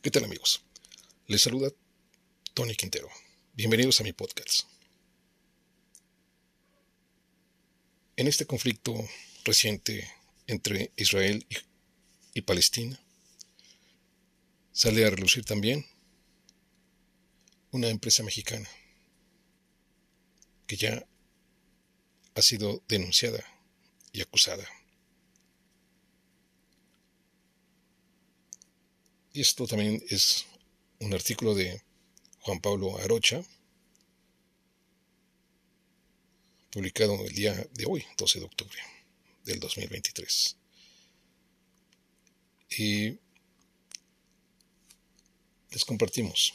¿Qué tal amigos? Les saluda Tony Quintero. Bienvenidos a mi podcast. En este conflicto reciente entre Israel y, Palestina, sale a relucir también una empresa mexicana que ya ha sido denunciada y acusada. Y esto también es un artículo de Juan Pablo Arocha, publicado el día de hoy, 12 de octubre del 2023. Y les compartimos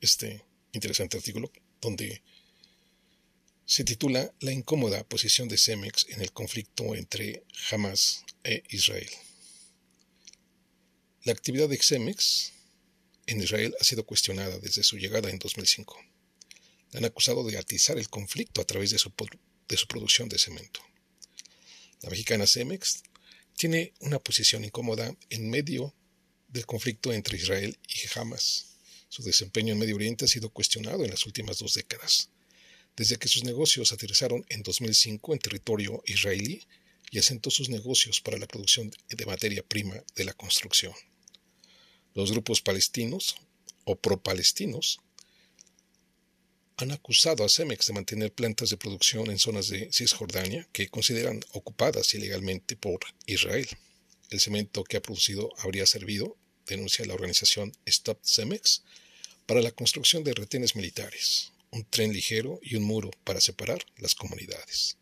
este interesante artículo donde se titula La incómoda posición de Cemex en el conflicto entre Hamas e Israel. La actividad de Cemex en Israel ha sido cuestionada desde su llegada en 2005. La han acusado de atizar el conflicto a través de su, de su producción de cemento. La mexicana Cemex tiene una posición incómoda en medio del conflicto entre Israel y Hamas. Su desempeño en Medio Oriente ha sido cuestionado en las últimas dos décadas, desde que sus negocios aterrizaron en 2005 en territorio israelí y asentó sus negocios para la producción de materia prima de la construcción. Los grupos palestinos o pro-palestinos han acusado a Cemex de mantener plantas de producción en zonas de Cisjordania que consideran ocupadas ilegalmente por Israel. El cemento que ha producido habría servido, denuncia la organización Stop Cemex, para la construcción de retenes militares, un tren ligero y un muro para separar las comunidades.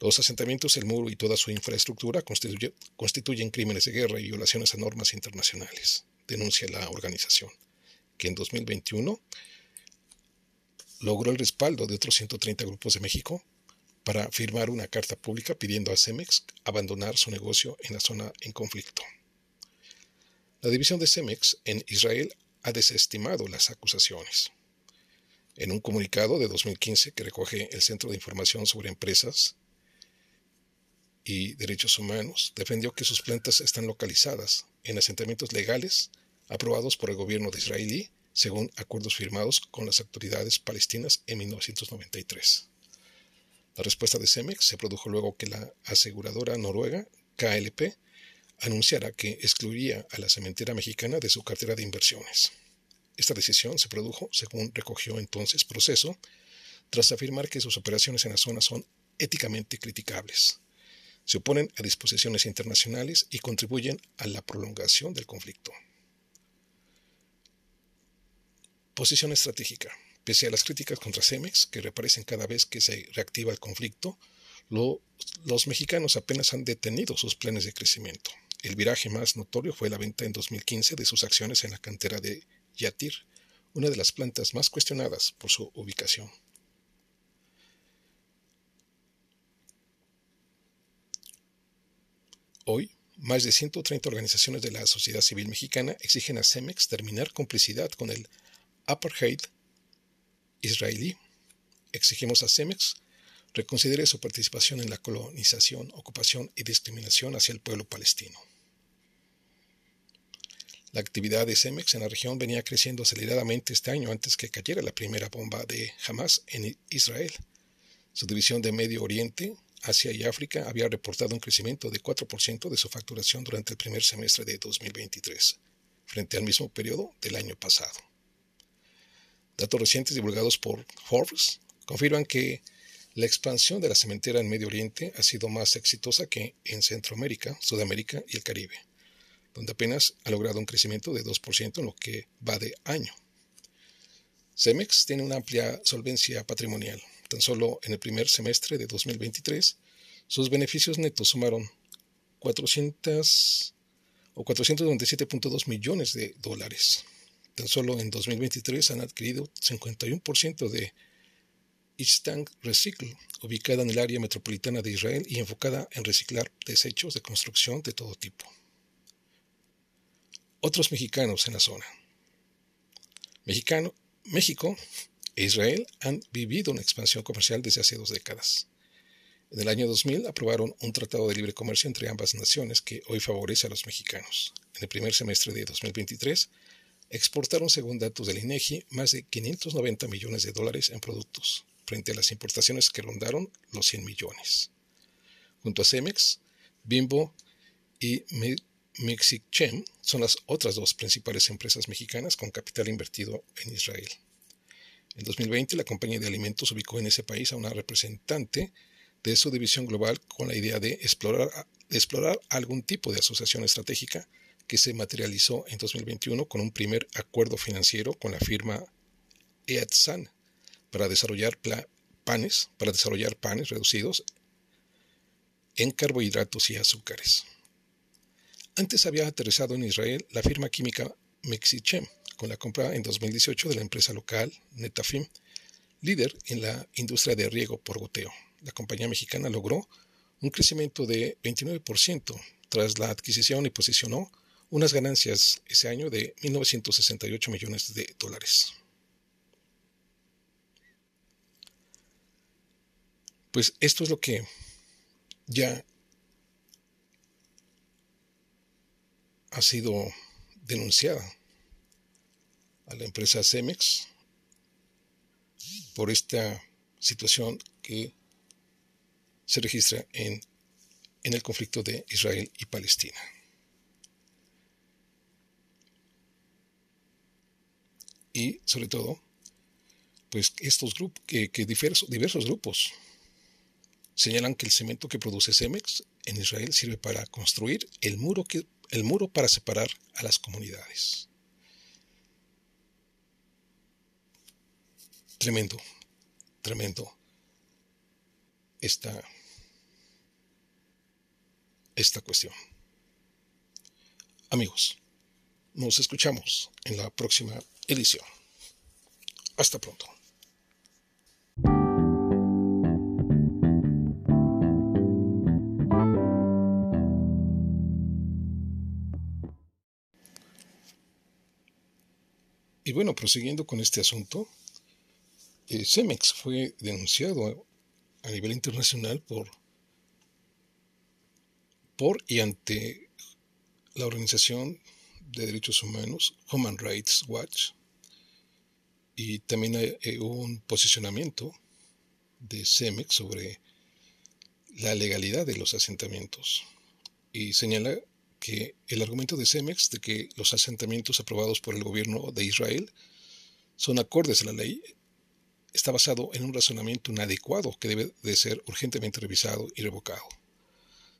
Los asentamientos, el muro y toda su infraestructura constituyen crímenes de guerra y violaciones a normas internacionales, denuncia la organización, que en 2021 logró el respaldo de otros 130 grupos de México para firmar una carta pública pidiendo a Cemex abandonar su negocio en la zona en conflicto. La división de Cemex en Israel ha desestimado las acusaciones. En un comunicado de 2015 que recoge el Centro de Información sobre Empresas y Derechos Humanos, defendió que sus plantas están localizadas en asentamientos legales aprobados por el gobierno de Israelí según acuerdos firmados con las autoridades palestinas en 1993. La respuesta de Cemex se produjo luego que la aseguradora noruega KLP anunciara que excluiría a la cementera mexicana de su cartera de inversiones. Esta decisión se produjo, según recogió entonces Proceso, tras afirmar que sus operaciones en la zona son éticamente criticables, se oponen a disposiciones internacionales y contribuyen a la prolongación del conflicto. Posición estratégica. Pese a las críticas contra Cemex, que reaparecen cada vez que se reactiva el conflicto, los mexicanos apenas han detenido sus planes de crecimiento. El viraje más notorio fue la venta en 2015 de sus acciones en la cantera de Yatir, una de las plantas más cuestionadas por su ubicación. Hoy, más de 130 organizaciones de la sociedad civil mexicana exigen a Cemex terminar complicidad con el apartheid israelí. Exigimos a Cemex reconsidere su participación en la colonización, ocupación y discriminación hacia el pueblo palestino. La actividad de Cemex en la región venía creciendo aceleradamente este año antes que cayera la primera bomba de Hamas en Israel. Su división de Medio Oriente, Asia y África había reportado un crecimiento de 4% de su facturación durante el primer semestre de 2023, frente al mismo periodo del año pasado. Datos recientes divulgados por Forbes confirman que la expansión de la cementera en Medio Oriente ha sido más exitosa que en Centroamérica, Sudamérica y el Caribe, donde apenas ha logrado un crecimiento de 2% en lo que va de año. Cemex tiene una amplia solvencia patrimonial. Tan solo en el primer semestre de 2023, sus beneficios netos sumaron 400 o 497.2 millones de dólares. Tan solo en 2023 han adquirido 51% de Istank Recycle, ubicada en el área metropolitana de Israel y enfocada en reciclar desechos de construcción de todo tipo. Otros mexicanos en la zona. Mexicano, México e Israel han vivido una expansión comercial desde hace dos décadas. En el año 2000 aprobaron un tratado de libre comercio entre ambas naciones que hoy favorece a los mexicanos. En el primer semestre de 2023 exportaron, según datos del INEGI, más de 590 millones de dólares en productos, frente a las importaciones que rondaron los 100 millones. Junto a Cemex, Bimbo y Mexichem son las otras dos principales empresas mexicanas con capital invertido en Israel. En 2020, la compañía de alimentos ubicó en ese país a una representante de su división global con la idea de explorar, algún tipo de asociación estratégica que se materializó en 2021 con un primer acuerdo financiero con la firma EATSAN para desarrollar panes, para desarrollar panes reducidos en carbohidratos y azúcares. Antes había aterrizado en Israel la firma química Mexichem, con la compra en 2018 de la empresa local Netafim, líder en la industria de riego por goteo. La compañía mexicana logró un crecimiento de 29% tras la adquisición y posicionó unas ganancias ese año de 1.968 millones de dólares. Pues esto es lo que ya ha sido denunciada a la empresa Cemex por esta situación que se registra en, en el conflicto de Israel y Palestina. y sobre todo, pues estos grupos, que, diversos, diversos grupos señalan que el cemento que produce Cemex en Israel sirve para construir el muro, que, el muro para separar a las comunidades. Tremendo, tremendo esta, esta cuestión. Amigos, nos escuchamos en la próxima edición. Hasta pronto. Y bueno, prosiguiendo con este asunto, eh, Cemex fue denunciado a nivel internacional por, por y ante la Organización de Derechos Humanos, Human Rights Watch, y también hay, hubo un posicionamiento de CEMEX sobre la legalidad de los asentamientos y señala que el argumento de CEMEX de que los asentamientos aprobados por el gobierno de Israel son acordes a la ley está basado en un razonamiento inadecuado que debe de ser urgentemente revisado y revocado.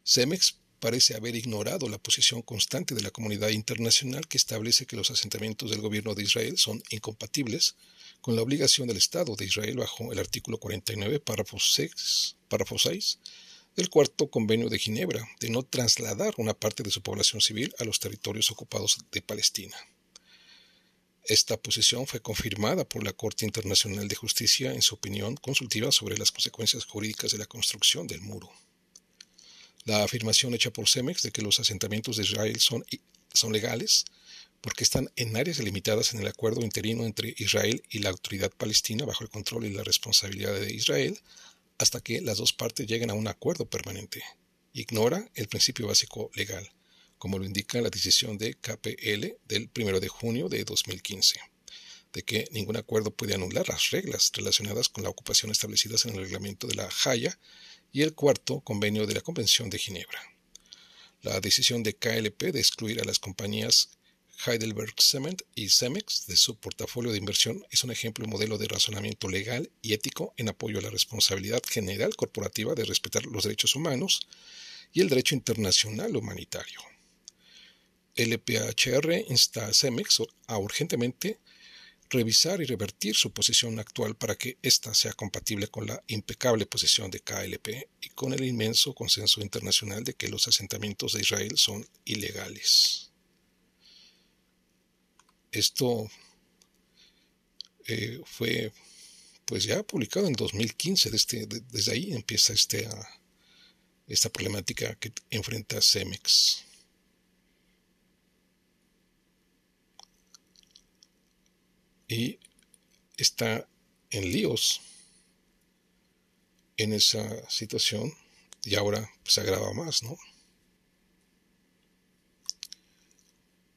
CEMEX parece haber ignorado la posición constante de la comunidad internacional que establece que los asentamientos del gobierno de Israel son incompatibles con la obligación del Estado de Israel bajo el artículo 49, párrafo 6, párrafo 6 del cuarto convenio de Ginebra de no trasladar una parte de su población civil a los territorios ocupados de Palestina. Esta posición fue confirmada por la Corte Internacional de Justicia en su opinión consultiva sobre las consecuencias jurídicas de la construcción del muro. La afirmación hecha por Cemex de que los asentamientos de Israel son, son legales porque están en áreas delimitadas en el acuerdo interino entre Israel y la autoridad palestina bajo el control y la responsabilidad de Israel hasta que las dos partes lleguen a un acuerdo permanente. Ignora el principio básico legal, como lo indica la decisión de KPL del 1 de junio de 2015, de que ningún acuerdo puede anular las reglas relacionadas con la ocupación establecidas en el reglamento de la Haya y el cuarto convenio de la Convención de Ginebra. La decisión de KLP de excluir a las compañías Heidelberg Cement y Cemex de su portafolio de inversión es un ejemplo y modelo de razonamiento legal y ético en apoyo a la responsabilidad general corporativa de respetar los derechos humanos y el derecho internacional humanitario. LPHR insta a Cemex a urgentemente revisar y revertir su posición actual para que ésta sea compatible con la impecable posición de KLP y con el inmenso consenso internacional de que los asentamientos de Israel son ilegales. Esto eh, fue pues ya publicado en 2015, desde, desde ahí empieza este, ah, esta problemática que enfrenta Cemex. y está en líos en esa situación y ahora se agrava más, ¿no?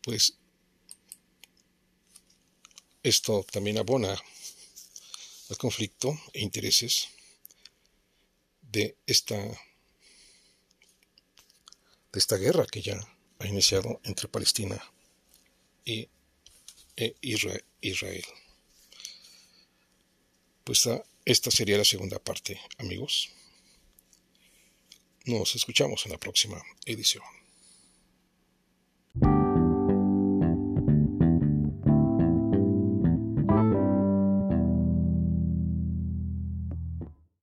Pues esto también abona al conflicto e intereses de esta de esta guerra que ya ha iniciado entre Palestina y e Israel. Pues ah, esta sería la segunda parte, amigos. Nos escuchamos en la próxima edición.